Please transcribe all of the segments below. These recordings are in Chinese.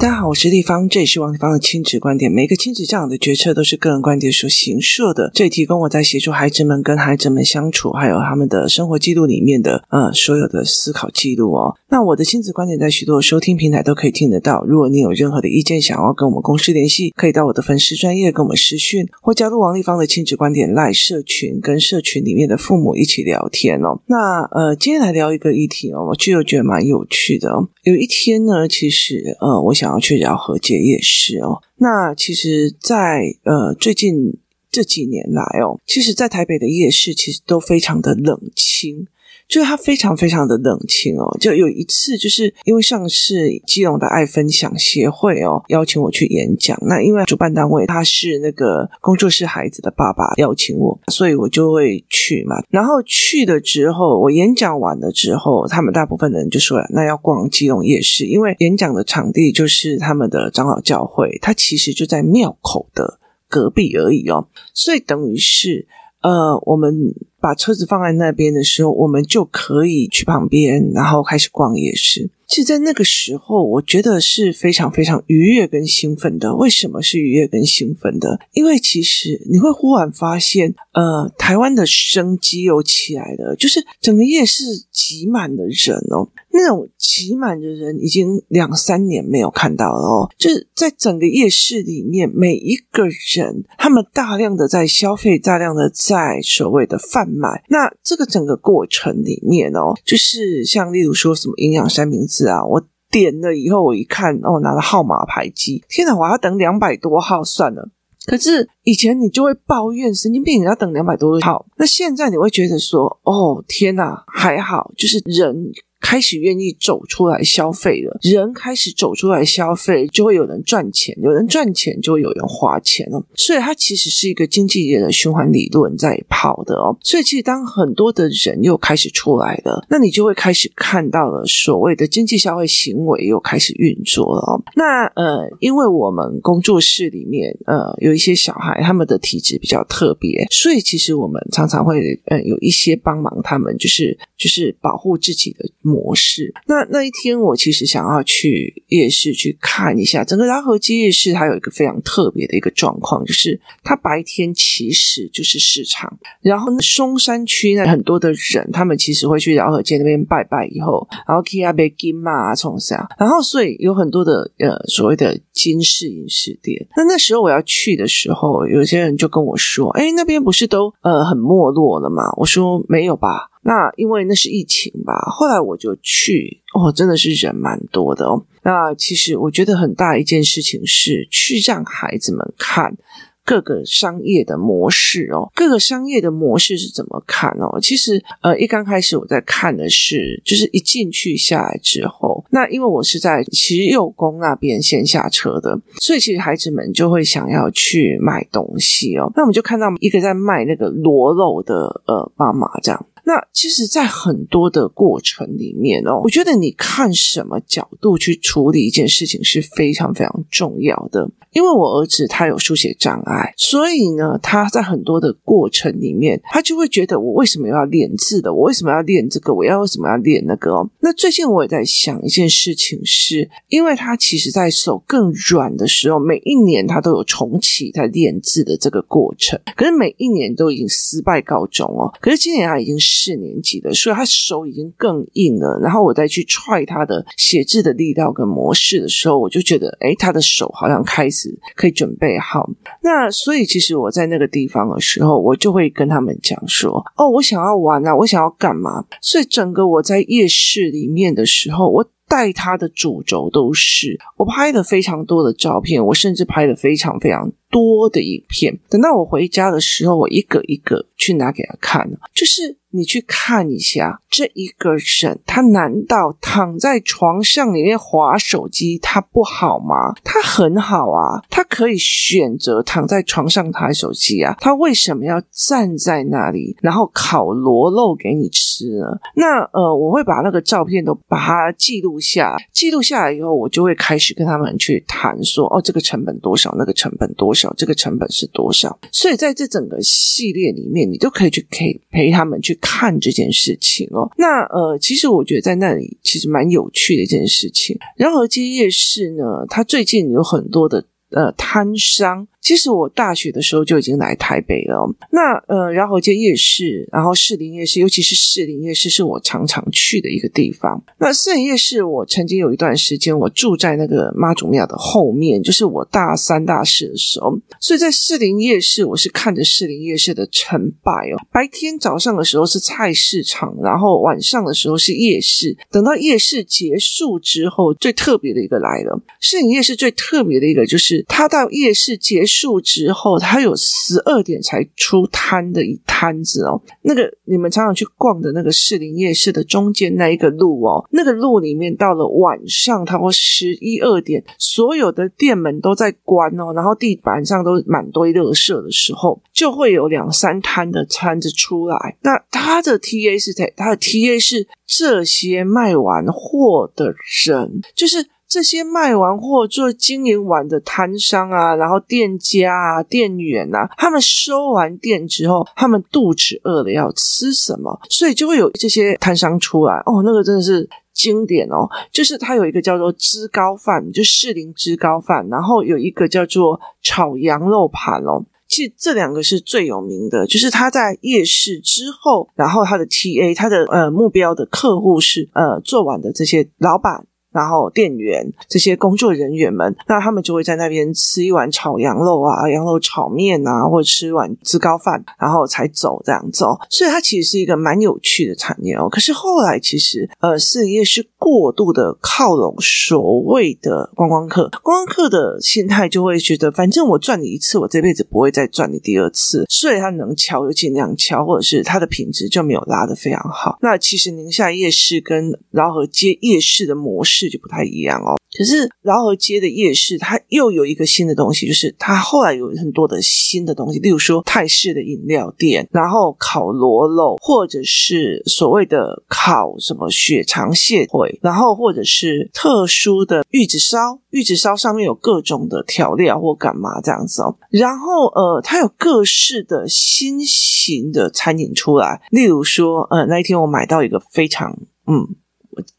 大家好，我是丽芳，这里是王丽芳的亲子观点。每个亲子教养的决策都是个人观点所形设的，这里提供我在协助孩子们跟孩子们相处，还有他们的生活记录里面的呃所有的思考记录哦。那我的亲子观点在许多的收听平台都可以听得到。如果你有任何的意见，想要跟我们公司联系，可以到我的粉丝专业跟我们私讯，或加入王丽芳的亲子观点赖社群，跟社群里面的父母一起聊天哦。那呃，今天来聊一个议题哦，我就觉得蛮有趣的哦。有一天呢，其实呃，我想要去聊和解夜市哦。那其实，在呃最近这几年来哦，其实，在台北的夜市其实都非常的冷清。就是他非常非常的冷清哦，就有一次，就是因为上次基隆的爱分享协会哦邀请我去演讲，那因为主办单位他是那个工作室孩子的爸爸邀请我，所以我就会去嘛。然后去了之后，我演讲完了之后，他们大部分的人就说了，那要逛基隆夜市，因为演讲的场地就是他们的长老教会，它其实就在庙口的隔壁而已哦，所以等于是呃我们。把车子放在那边的时候，我们就可以去旁边，然后开始逛夜市。其实，在那个时候，我觉得是非常非常愉悦跟兴奋的。为什么是愉悦跟兴奋的？因为其实你会忽然发现，呃，台湾的生机又起来了，就是整个夜市挤满了人哦。那种挤满的人已经两三年没有看到了哦。就是在整个夜市里面，每一个人他们大量的在消费，大量的在所谓的贩卖。那这个整个过程里面哦，就是像例如说什么营养三明治。啊，我点了以后，我一看，哦，拿了号码牌机，天哪，我要等两百多号算了。可是以前你就会抱怨神经病，你要等两百多号。那现在你会觉得说，哦，天哪，还好，就是人。开始愿意走出来消费了，人开始走出来消费，就会有人赚钱，有人赚钱就会有人花钱了。所以它其实是一个经济业的循环理论在跑的哦。所以其实当很多的人又开始出来了，那你就会开始看到了所谓的经济消费行为又开始运作了哦。那呃，因为我们工作室里面呃有一些小孩，他们的体质比较特别，所以其实我们常常会呃有一些帮忙他们，就是就是保护自己的。模式。那那一天，我其实想要去夜市去看一下整个饶河街夜市，它有一个非常特别的一个状况，就是它白天其实就是市场。然后松山区呢，很多的人，他们其实会去饶河街那边拜拜，以后然后去那边金嘛冲啥，然后所以有很多的呃所谓的金饰银饰店。那那时候我要去的时候，有些人就跟我说：“哎，那边不是都呃很没落了吗？”我说：“没有吧。”那因为那是疫情吧，后来我就去，哦，真的是人蛮多的哦。那其实我觉得很大一件事情是去让孩子们看各个商业的模式哦，各个商业的模式是怎么看哦？其实呃，一刚开始我在看的是，就是一进去下来之后，那因为我是在慈幼宫那边先下车的，所以其实孩子们就会想要去买东西哦。那我们就看到一个在卖那个螺肉的呃妈妈这样。那其实，在很多的过程里面哦，我觉得你看什么角度去处理一件事情是非常非常重要的。因为我儿子他有书写障碍，所以呢，他在很多的过程里面，他就会觉得我为什么要练字的？我为什么要练这个？我要为什么要练那个？哦，那最近我也在想一件事情是，因为他其实在手更软的时候，每一年他都有重启在练字的这个过程，可是每一年都已经失败告终哦。可是今年他已经四年级了，所以他手已经更硬了。然后我再去踹他的写字的力道跟模式的时候，我就觉得，诶，他的手好像开始。可以准备好，那所以其实我在那个地方的时候，我就会跟他们讲说：“哦，我想要玩啊，我想要干嘛？”所以整个我在夜市里面的时候，我带他的主轴都是我拍了非常多的照片，我甚至拍了非常非常多的影片。等到我回家的时候，我一个一个去拿给他看，就是。你去看一下这一个人，他难道躺在床上里面划手机，他不好吗？他很好啊，他可以选择躺在床上滑手机啊，他为什么要站在那里，然后烤螺肉给你吃呢？那呃，我会把那个照片都把它记录下，记录下来以后，我就会开始跟他们去谈说，哦，这个成本多少，那个成本多少。少，这个成本是多少。所以在这整个系列里面，你都可以去陪陪他们去看这件事情哦。那呃，其实我觉得在那里其实蛮有趣的一件事情。然后街夜市呢，它最近有很多的呃摊商。其实我大学的时候就已经来台北了。那呃，然后街夜市，然后士林夜市，尤其是士林夜市，是我常常去的一个地方。那士林夜市，我曾经有一段时间，我住在那个妈祖庙的后面，就是我大三、大四的时候。所以在士林夜市，我是看着士林夜市的成败哦。白天早上的时候是菜市场，然后晚上的时候是夜市。等到夜市结束之后，最特别的一个来了。士林夜市最特别的一个就是，他到夜市结束。之后，他有十二点才出摊的一摊子哦。那个你们常常去逛的那个士林夜市的中间那一个路哦，那个路里面到了晚上，差不多十一二点，所有的店门都在关哦，然后地板上都满堆垃圾的时候，就会有两三摊的摊子出来。那他的 TA 是在，他的 TA 是这些卖完货的人，就是。这些卖完货做经营完的摊商啊，然后店家啊、店员啊，他们收完店之后，他们肚子饿了要吃什么，所以就会有这些摊商出来。哦，那个真的是经典哦，就是他有一个叫做芝高饭，就士林芝高饭，然后有一个叫做炒羊肉盘哦。其实这两个是最有名的，就是他在夜市之后，然后他的 TA，他的呃目标的客户是呃做完的这些老板。然后店员这些工作人员们，那他们就会在那边吃一碗炒羊肉啊、羊肉炒面啊，或者吃一碗芝高饭，然后才走这样走。所以它其实是一个蛮有趣的产业哦。可是后来其实呃，士林夜市过度的靠拢所谓的观光客，观光客的心态就会觉得，反正我赚你一次，我这辈子不会再赚你第二次，所以他能敲就尽量敲，或者是它的品质就没有拉得非常好。那其实宁夏夜市跟饶河街夜市的模式。就不太一样哦。可是饶河街的夜市，它又有一个新的东西，就是它后来有很多的新的东西，例如说泰式的饮料店，然后烤螺肉，或者是所谓的烤什么血肠蟹腿，然后或者是特殊的玉子烧，玉子烧上面有各种的调料或干嘛这样子哦。然后呃，它有各式的新型的餐饮出来，例如说呃，那一天我买到一个非常嗯。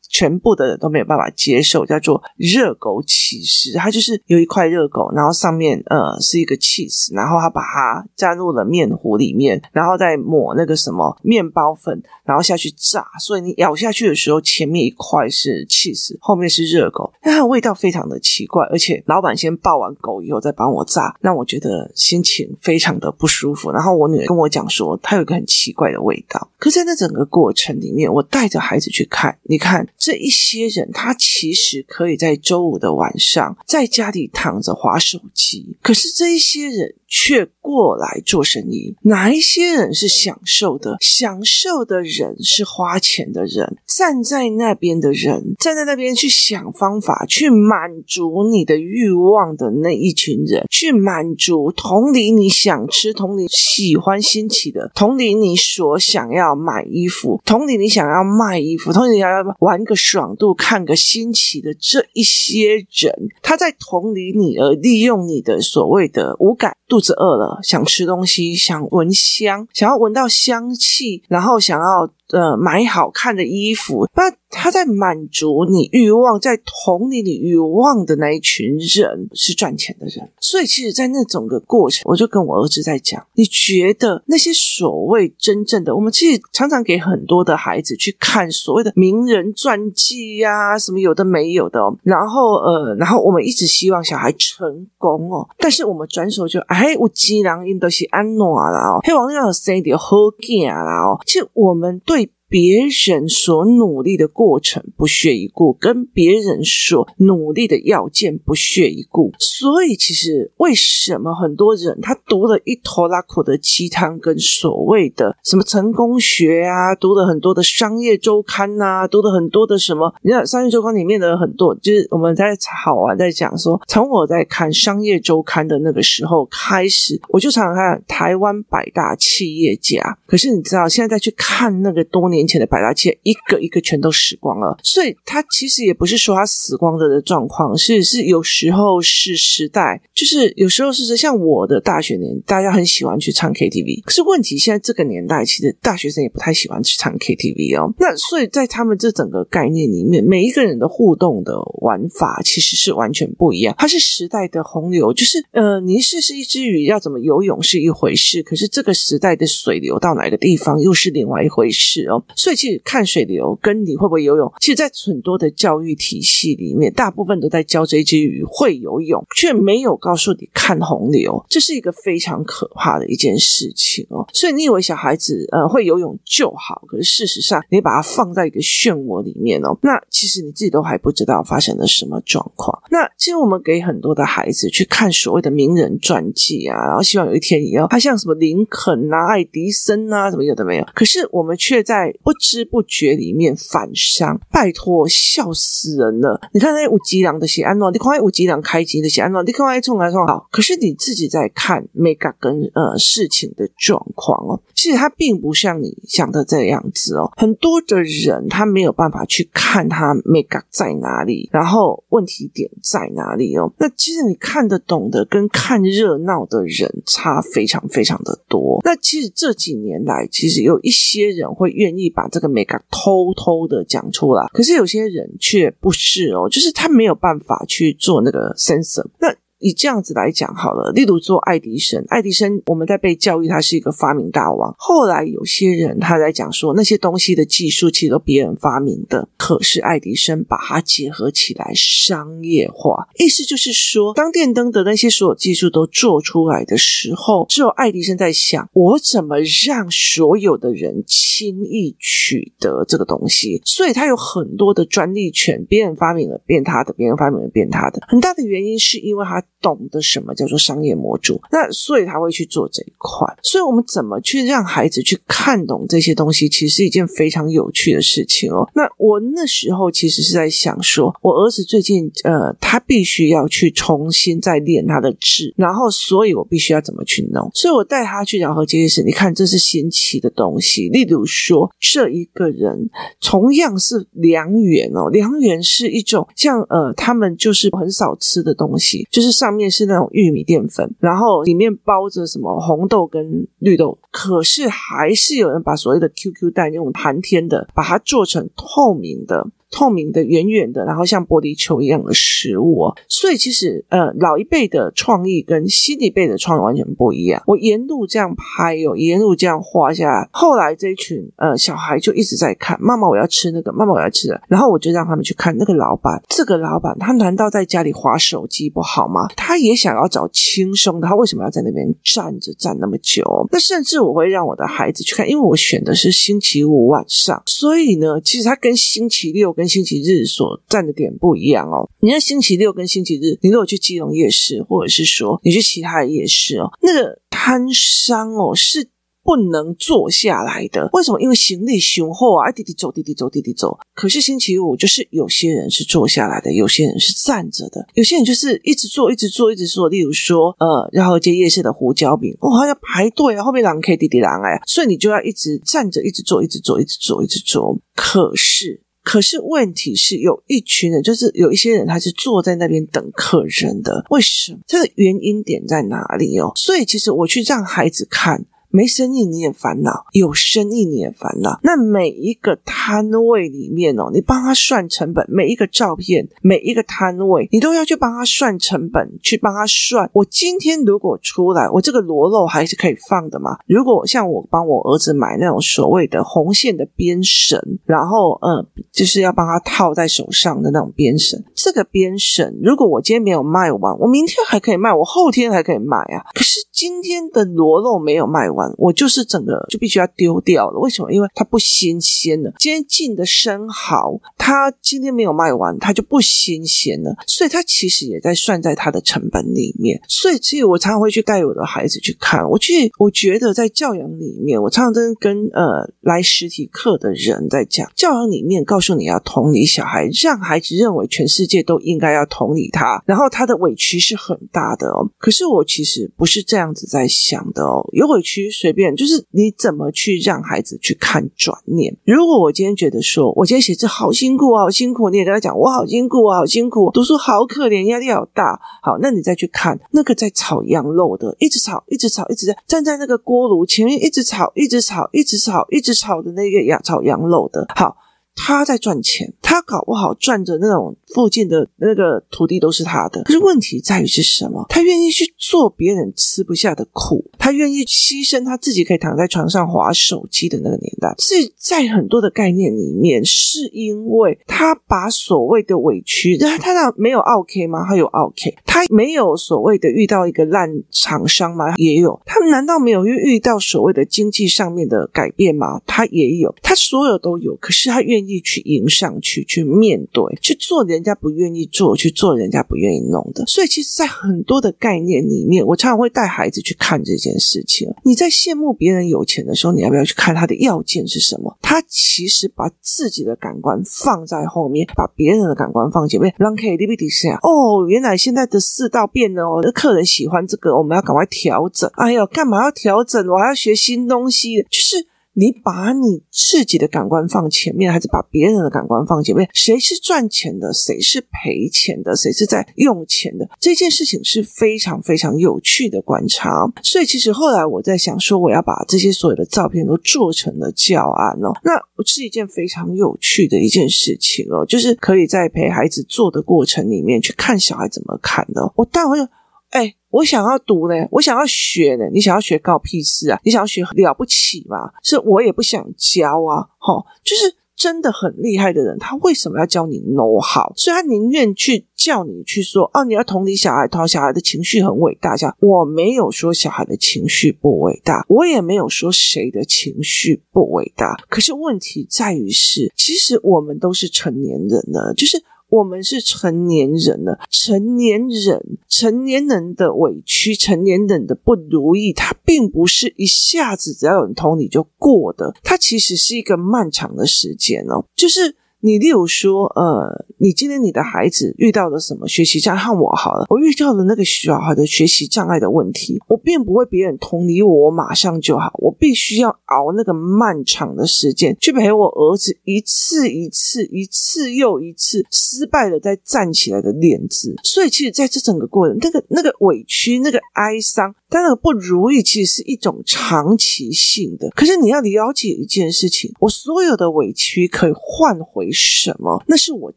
全部的人都没有办法接受，叫做热狗起司，它就是有一块热狗，然后上面呃是一个起司，然后它把它加入了面糊里面，然后再抹那个什么面包粉，然后下去炸，所以你咬下去的时候，前面一块是起司，后面是热狗，但它的味道非常的奇怪，而且老板先爆完狗以后再帮我炸，让我觉得心情非常的不舒服。然后我女儿跟我讲说，它有一个很奇怪的味道。可是在那整个过程里面，我带着孩子去看，你看。这一些人，他其实可以在周五的晚上在家里躺着划手机，可是这一些人却过来做生意。哪一些人是享受的？享受的人是花钱的人，站在那边的人，站在那边去想方法去满足你的欲望的那一群人，去满足同理你想吃，同理喜欢新奇的，同理你所想要买衣服，同理你想要卖衣服，同理你要玩。个爽度，看个新奇的这一些人，他在同理你而利用你的所谓的无感，肚子饿了，想吃东西，想闻香，想要闻到香气，然后想要。呃，买好看的衣服，那他在满足你欲望，在同理你欲望的那一群人是赚钱的人，所以其实，在那种个过程，我就跟我儿子在讲，你觉得那些所谓真正的，我们其实常常给很多的孩子去看所谓的名人传记呀、啊，什么有的没有的，然后呃，然后我们一直希望小孩成功哦，但是我们转手就哎，我既然因都是安怎啦哦，希望要生着好囝啦哦，其实我们对。别人所努力的过程不屑一顾，跟别人所努力的要件不屑一顾，所以其实为什么很多人他读了一头拉苦的鸡汤，跟所谓的什么成功学啊，读了很多的商业周刊呐、啊，读了很多的什么？你看商业周刊里面的很多，就是我们在好玩在讲说，从我在看商业周刊的那个时候开始，我就常常看台湾百大企业家。可是你知道，现在再去看那个多年。年前的百大企业一个一个全都死光了。所以它其实也不是说它死光了的状况，是是有时候是时代，就是有时候是像我的大学年，大家很喜欢去唱 KTV，可是问题现在这个年代，其实大学生也不太喜欢去唱 KTV 哦。那所以在他们这整个概念里面，每一个人的互动的玩法其实是完全不一样。它是时代的洪流，就是呃，你是是一只鱼要怎么游泳是一回事，可是这个时代的水流到哪个地方又是另外一回事哦。所以其实看水流跟你会不会游泳，其实，在很多的教育体系里面，大部分都在教这只鱼会游泳，却没有告诉你看洪流，这是一个非常可怕的一件事情哦。所以你以为小孩子呃会游泳就好，可是事实上你把它放在一个漩涡里面哦，那其实你自己都还不知道发生了什么状况。那其实我们给很多的孩子去看所谓的名人传记啊，然后希望有一天以后他像什么林肯啊、爱迪生啊，什么有的没有，可是我们却在不知不觉里面反伤。拜托，笑死人了！你看那五吉郎的写安诺，你看那五吉郎开机的写安诺，你看爱冲来冲好，可是你自己在看 Mega 跟呃事情的状况哦，其实他并不像你想的这样子哦。很多的人他没有办法去看他 Mega 在哪里，然后问题点在哪里哦。那其实你看得懂的跟看热闹的人差非常非常的多。那其实这几年来，其实有一些人会愿意把这个美感偷偷的讲出来，可是有些人却不是哦，就是他没有办法去做那个 sensor。那以这样子来讲好了，例如做爱迪生，爱迪生我们在被教育他是一个发明大王。后来有些人他在讲说，那些东西的技术其实都别人发明的，可是爱迪生把它结合起来商业化，意思就是说，当电灯的那些所有技术都做出来的时候，只有爱迪生在想，我怎么让所有的人轻易取得这个东西？所以他有很多的专利权，别人发明了变他的，别人发明了变他的。很大的原因是因为他。懂得什么叫做商业模组，那所以他会去做这一块。所以我们怎么去让孩子去看懂这些东西，其实是一件非常有趣的事情哦。那我那时候其实是在想说，我儿子最近呃，他必须要去重新再练他的字，然后所以我必须要怎么去弄？所以我带他去饶河街市，你看这是新奇的东西。例如说，这一个人同样是凉圆哦，凉圆是一种像呃，他们就是很少吃的东西，就是上。上面是那种玉米淀粉，然后里面包着什么红豆跟绿豆，可是还是有人把所谓的 QQ 蛋那种寒天的，把它做成透明的。透明的、圆圆的，然后像玻璃球一样的食物哦。所以其实，呃，老一辈的创意跟新一辈的创意完全不一样。我沿路这样拍哦，沿路这样画下来。后来这一群呃小孩就一直在看，妈妈我要吃那个，妈妈我要吃的。然后我就让他们去看那个老板，这个老板他难道在家里划手机不好吗？他也想要找轻松的，他为什么要在那边站着站那么久？那甚至我会让我的孩子去看，因为我选的是星期五晚上，所以呢，其实他跟星期六。跟星期日所站的点不一样哦。你看星期六跟星期日，你如果去基隆夜市，或者是说你去其他的夜市哦，那个摊商哦是不能坐下来的。为什么？因为行李雄厚啊，滴滴走，滴滴走，滴滴走。可是星期五就是有些人是坐下来的，有些人是站着的，有些人就是一直坐，一直坐，一直坐。例如说，呃，然后接夜市的胡椒饼，哇，要排队啊，后面两 K 滴滴狼哎，所以你就要一直站着，一直坐，一直坐，一直坐，一直坐。可是。可是问题是，有一群人，就是有一些人，他是坐在那边等客人的。为什么？这个原因点在哪里哦？所以其实我去让孩子看。没生意你也烦恼，有生意你也烦恼。那每一个摊位里面哦，你帮他算成本，每一个照片，每一个摊位，你都要去帮他算成本，去帮他算。我今天如果出来，我这个螺肉还是可以放的嘛？如果像我帮我儿子买那种所谓的红线的编绳，然后嗯，就是要帮他套在手上的那种编绳，这个编绳如果我今天没有卖完，我明天还可以卖，我后天还可以卖啊。可是今天的螺肉没有卖完。我就是整个就必须要丢掉了，为什么？因为它不新鲜了。今天进的生蚝，它今天没有卖完，它就不新鲜了。所以它其实也在算在它的成本里面。所以，其实我常常会去带我的孩子去看。我去，我觉得在教养里面，我常常跟跟呃来实体课的人在讲，教养里面告诉你要同理小孩，让孩子认为全世界都应该要同理他，然后他的委屈是很大的哦。可是我其实不是这样子在想的哦。有委屈随便，就是你怎么去让孩子去看转念。如果我今天觉得说，我今天写字好辛苦啊，好辛苦，你也跟他讲，我好辛苦啊，好辛苦，读书好可怜，压力好大。好，那你再去看那个在炒羊肉的，一直炒，一直炒，一直在站在那个锅炉前面，一直炒，一直炒，一直炒，一直炒的那个羊炒羊肉的，好。他在赚钱，他搞不好赚着那种附近的那个土地都是他的。可是问题在于是什么？他愿意去做别人吃不下的苦，他愿意牺牲他自己可以躺在床上划手机的那个年代，是在很多的概念里面，是因为他把所谓的委屈，他他那没有 OK 吗？他有 OK，他没有所谓的遇到一个烂厂商吗？也有，他难道没有遇遇到所谓的经济上面的改变吗？他也有，他所有都有，可是他愿意。去迎上去，去面对，去做人人家不愿意做，去做人家不愿意弄的。所以，其实，在很多的概念里面，我常常会带孩子去看这件事情。你在羡慕别人有钱的时候，你要不要去看他的要件是什么？他其实把自己的感官放在后面，把别人的感官放前面。让 K D B D 是啊，哦，原来现在的世道变了哦，客人喜欢这个，我们要赶快调整。哎呦，干嘛要调整？我还要学新东西，就是。你把你自己的感官放前面，还是把别人的感官放前面？谁是赚钱的？谁是赔钱的？谁是在用钱的？这件事情是非常非常有趣的观察。所以，其实后来我在想说，我要把这些所有的照片都做成了教案哦。那是一件非常有趣的一件事情哦，就是可以在陪孩子做的过程里面去看小孩怎么看的。我当然会。哎，我想要读呢，我想要学呢。你想要学搞屁事啊？你想要学了不起吗？是我也不想教啊。齁，就是真的很厉害的人，他为什么要教你 know how？所以他宁愿去叫你去说哦，你要同理小孩，讨小孩的情绪很伟大。这样，我没有说小孩的情绪不伟大，我也没有说谁的情绪不伟大。可是问题在于是，其实我们都是成年人了，就是。我们是成年人了，成年人，成年人的委屈，成年人的不如意，它并不是一下子只要有人捅你就过的，它其实是一个漫长的时间哦，就是。你例如说，呃，你今天你的孩子遇到了什么学习障碍？我好了，我遇到了那个小孩的学习障碍的问题，我并不会别人同理我，马上就好，我必须要熬那个漫长的时间去陪我儿子一次一次、一次又一次失败了再站起来的练字。所以，其实在这整个过程，那个那个委屈、那个哀伤。但那不如意其实是一种长期性的，可是你要了解一件事情，我所有的委屈可以换回什么？那是我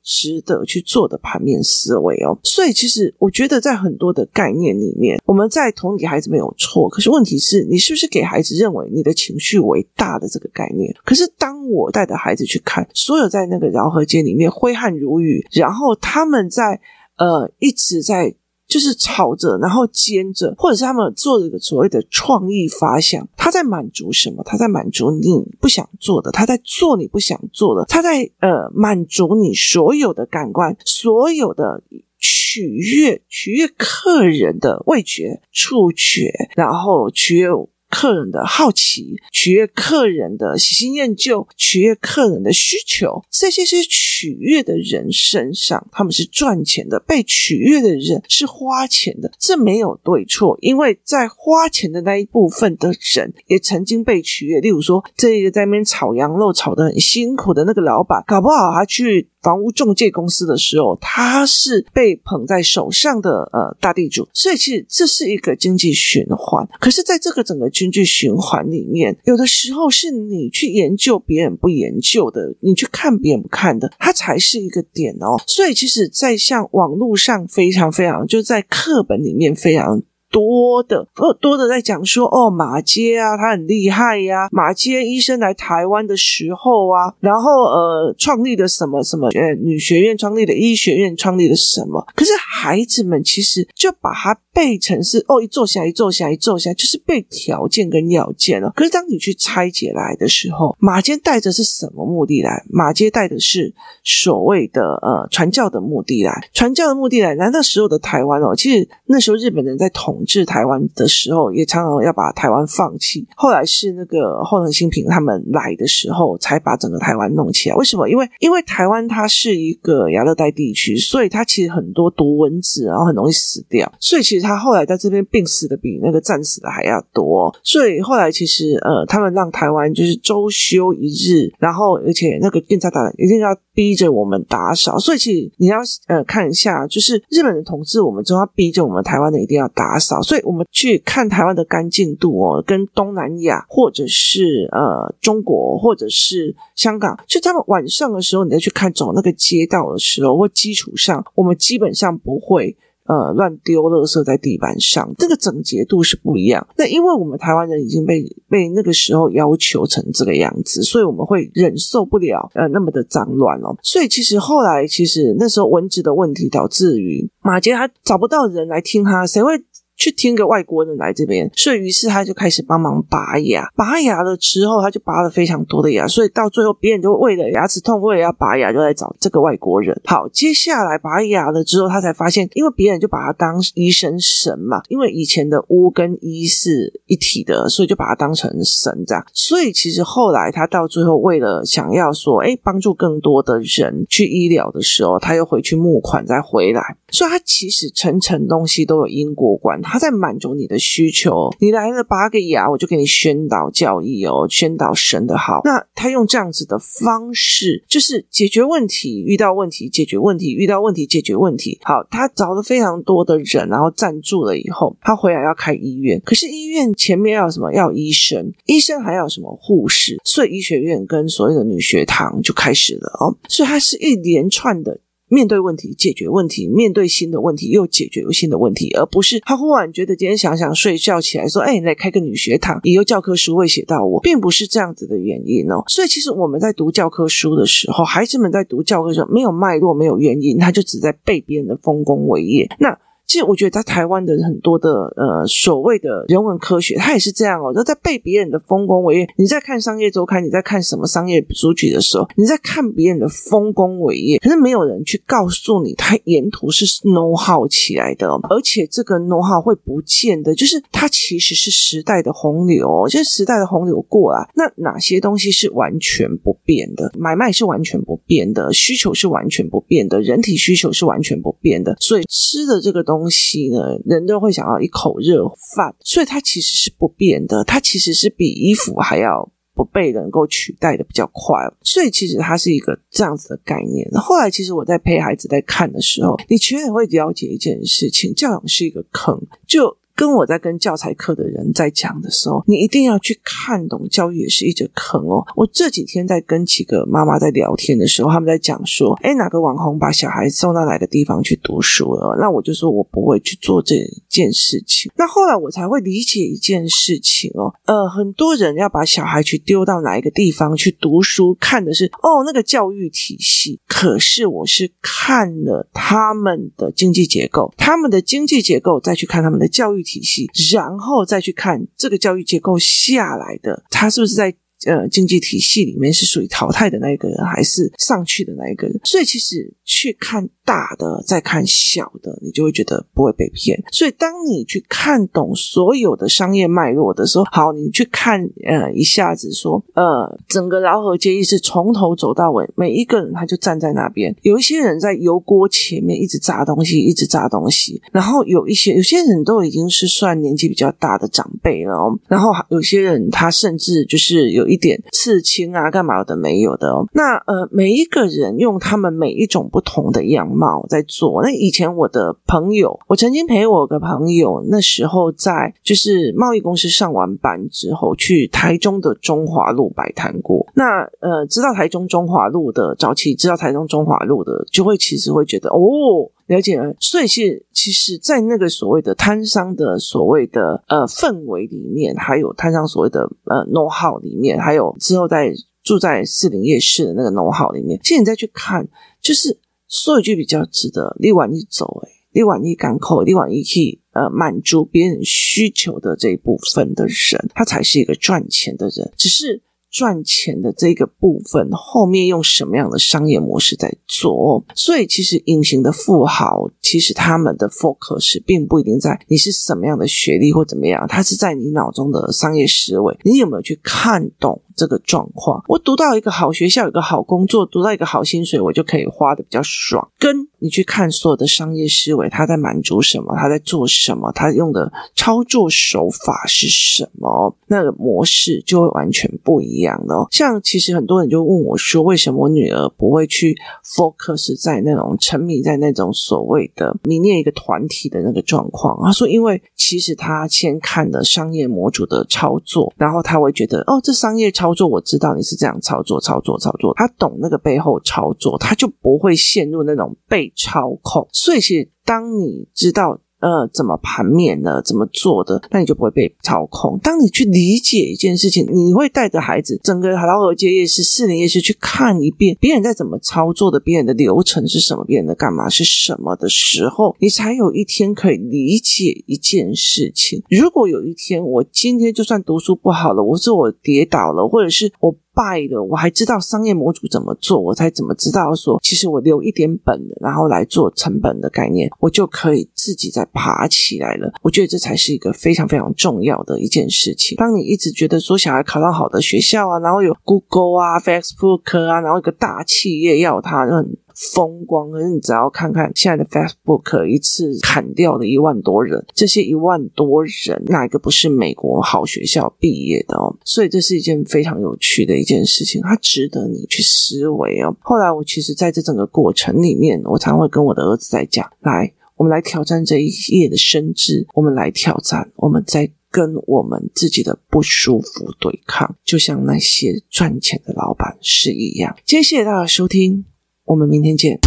值得去做的盘面思维哦。所以其实我觉得在很多的概念里面，我们在同理孩子没有错，可是问题是你是不是给孩子认为你的情绪为大的这个概念？可是当我带着孩子去看，所有在那个饶河街里面挥汗如雨，然后他们在呃一直在。就是炒着，然后煎着，或者是他们做这个所谓的创意发想，他在满足什么？他在满足你不想做的，他在做你不想做的，他在呃满足你所有的感官，所有的取悦，取悦客人的味觉、触觉，然后取悦。客人的好奇，取悦客人的喜新厌旧，取悦客人的需求，这些是取取悦的人身上，他们是赚钱的；被取悦的人是花钱的，这没有对错，因为在花钱的那一部分的人也曾经被取悦。例如说，这个在那边炒羊肉炒的很辛苦的那个老板，搞不好他去。房屋中介公司的时候，他是被捧在手上的呃大地主，所以其实这是一个经济循环。可是，在这个整个经济循环里面，有的时候是你去研究别人不研究的，你去看别人不看的，它才是一个点哦。所以，其实，在像网络上非常非常，就在课本里面非常。多的，呃，多的在讲说，哦，马街啊，他很厉害呀、马街医生来台湾的时候啊，然后呃，创立了什么什么，呃，女学院创立了医学院，创立了什么？可是孩子们其实就把它背成是，哦，一坐下，一坐下，一坐下，就是背条件跟要件了。可是当你去拆解来的时候，马街带着是什么目的来？马街带的是所谓的呃传教的目的来，传教的目的来。来那时候的台湾哦，其实那时候日本人在统。治台湾的时候，也常常要把台湾放弃。后来是那个后藤新平他们来的时候，才把整个台湾弄起来。为什么？因为因为台湾它是一个亚热带地区，所以它其实很多毒蚊子，然后很容易死掉。所以其实他后来在这边病死的比那个战死的还要多。所以后来其实呃，他们让台湾就是周休一日，然后而且那个警察打一定要逼着我们打扫。所以其实你要呃看一下，就是日本人统治我们之后，他逼着我们台湾人一定要打扫。所以我们去看台湾的干净度哦，跟东南亚或者是呃中国或者是香港，就他们晚上的时候，你再去看走那个街道的时候，或基础上，我们基本上不会。呃，乱丢垃圾在地板上，这个整洁度是不一样。那因为我们台湾人已经被被那个时候要求成这个样子，所以我们会忍受不了呃那么的脏乱哦。所以其实后来，其实那时候蚊子的问题导致于马杰他找不到人来听他，谁会？去听个外国人来这边，所以于是他就开始帮忙拔牙。拔牙了之后，他就拔了非常多的牙，所以到最后别人就为了牙齿痛，为了要拔牙，就来找这个外国人。好，接下来拔牙了之后，他才发现，因为别人就把他当医生神嘛，因为以前的巫跟医是一体的，所以就把他当成神这样。所以其实后来他到最后，为了想要说，哎，帮助更多的人去医疗的时候，他又回去募款再回来。所以他其实层层东西都有因果关系。他在满足你的需求，你来了拔个牙，我就给你宣导教义哦，宣导神的好。那他用这样子的方式，就是解决问题，遇到问题解决问题，遇到问题解决问题。好，他找了非常多的人，然后赞助了以后，他回来要开医院。可是医院前面要什么？要医生，医生还要什么？护士。所以医学院跟所有的女学堂就开始了哦。所以它是一连串的。面对问题，解决问题；面对新的问题，又解决新的问题，而不是他忽然觉得今天想想睡觉起来说：“哎，来开个女学堂，也由教科书会写到我，并不是这样子的原因哦。”所以，其实我们在读教科书的时候，孩子们在读教科书没有脉络、没有原因，他就只在背别人的丰功伟业。那。其实我觉得在台湾的很多的呃所谓的人文科学，它也是这样哦，都在背别人的丰功伟业。你在看商业周刊，你在看什么商业书籍的时候，你在看别人的丰功伟业，可是没有人去告诉你，他沿途是 know how 起来的，而且这个 know how 会不见的，就是它其实是时代的洪流，就是时代的洪流过来，那哪些东西是完全不变的？买卖是完全不变的，需求是完全不变的，人体需求是完全不变的，所以吃的这个东。东西呢，人都会想要一口热饭，所以它其实是不变的，它其实是比衣服还要不被能够取代的比较快，所以其实它是一个这样子的概念。后来其实我在陪孩子在看的时候，你其实也会了解一件事情：教养是一个坑，就。跟我在跟教材课的人在讲的时候，你一定要去看懂，教育也是一只坑哦。我这几天在跟几个妈妈在聊天的时候，他们在讲说，诶，哪个网红把小孩送到哪个地方去读书了？那我就说我不会去做这件事情。那后来我才会理解一件事情哦，呃，很多人要把小孩去丢到哪一个地方去读书，看的是哦那个教育体系，可是我是看了他们的经济结构，他们的经济结构再去看他们的教育。体体系，然后再去看这个教育结构下来的，他是不是在呃经济体系里面是属于淘汰的那一个人，还是上去的那一个人？所以其实去看。大的再看小的，你就会觉得不会被骗。所以，当你去看懂所有的商业脉络的时候，好，你去看，呃，一下子说，呃，整个饶河街意是从头走到尾，每一个人他就站在那边。有一些人在油锅前面一直炸东西，一直炸东西。然后有一些有些人都已经是算年纪比较大的长辈了哦。然后有些人他甚至就是有一点刺青啊，干嘛的没有的哦。那呃，每一个人用他们每一种不同的样貌在做。那以前我的朋友，我曾经陪我个朋友，那时候在就是贸易公司上完班之后，去台中的中华路摆摊过。那呃，知道台中中华路的早期，知道台中中华路的，就会其实会觉得哦，了解了。所以是其实，在那个所谓的摊商的所谓的呃氛围里面，还有摊商所谓的呃 know how 里面，还有之后在住在士林夜市的那个 know how 里面，其实你再去看，就是。说一句比较值得，你往一走，诶你往一港口，你往一去，呃，满足别人需求的这一部分的人，他才是一个赚钱的人。只是赚钱的这个部分，后面用什么样的商业模式在做？所以，其实隐形的富豪，其实他们的 focus 并不一定在你是什么样的学历或怎么样，他是在你脑中的商业思维，你有没有去看懂？这个状况，我读到一个好学校，有个好工作，读到一个好薪水，我就可以花的比较爽。跟你去看所有的商业思维，他在满足什么？他在做什么？他用的操作手法是什么？那个模式就会完全不一样的哦。像其实很多人就问我说，为什么我女儿不会去 focus 在那种沉迷在那种所谓的迷恋一个团体的那个状况？他说，因为其实他先看了商业模组的操作，然后他会觉得，哦，这商业操。操作我知道你是这样操作，操作，操作。他懂那个背后操作，他就不会陷入那种被操控。所以，其实当你知道。呃，怎么盘面呢？怎么做的？那你就不会被操控。当你去理解一件事情，你会带着孩子整个饶河街夜市、四年夜市去看一遍别人在怎么操作的，别人的流程是什么，别人的干嘛是什么的时候，你才有一天可以理解一件事情。如果有一天我今天就算读书不好了，我说我跌倒了，或者是我。败了，我还知道商业模组怎么做，我才怎么知道说，其实我留一点本，然后来做成本的概念，我就可以自己再爬起来了。我觉得这才是一个非常非常重要的一件事情。当你一直觉得说小孩考到好的学校啊，然后有 Google 啊、Facebook 啊，然后一个大企业要他，很。风光，可是你只要看看现在的 Facebook，一次砍掉了一万多人，这些一万多人哪一个不是美国好学校毕业的哦？所以这是一件非常有趣的一件事情，它值得你去思维哦。后来我其实在这整个过程里面，我常会跟我的儿子在讲：来，我们来挑战这一页的生字，我们来挑战，我们在跟我们自己的不舒服对抗，就像那些赚钱的老板是一样。今天谢谢大家收听。我们明天见。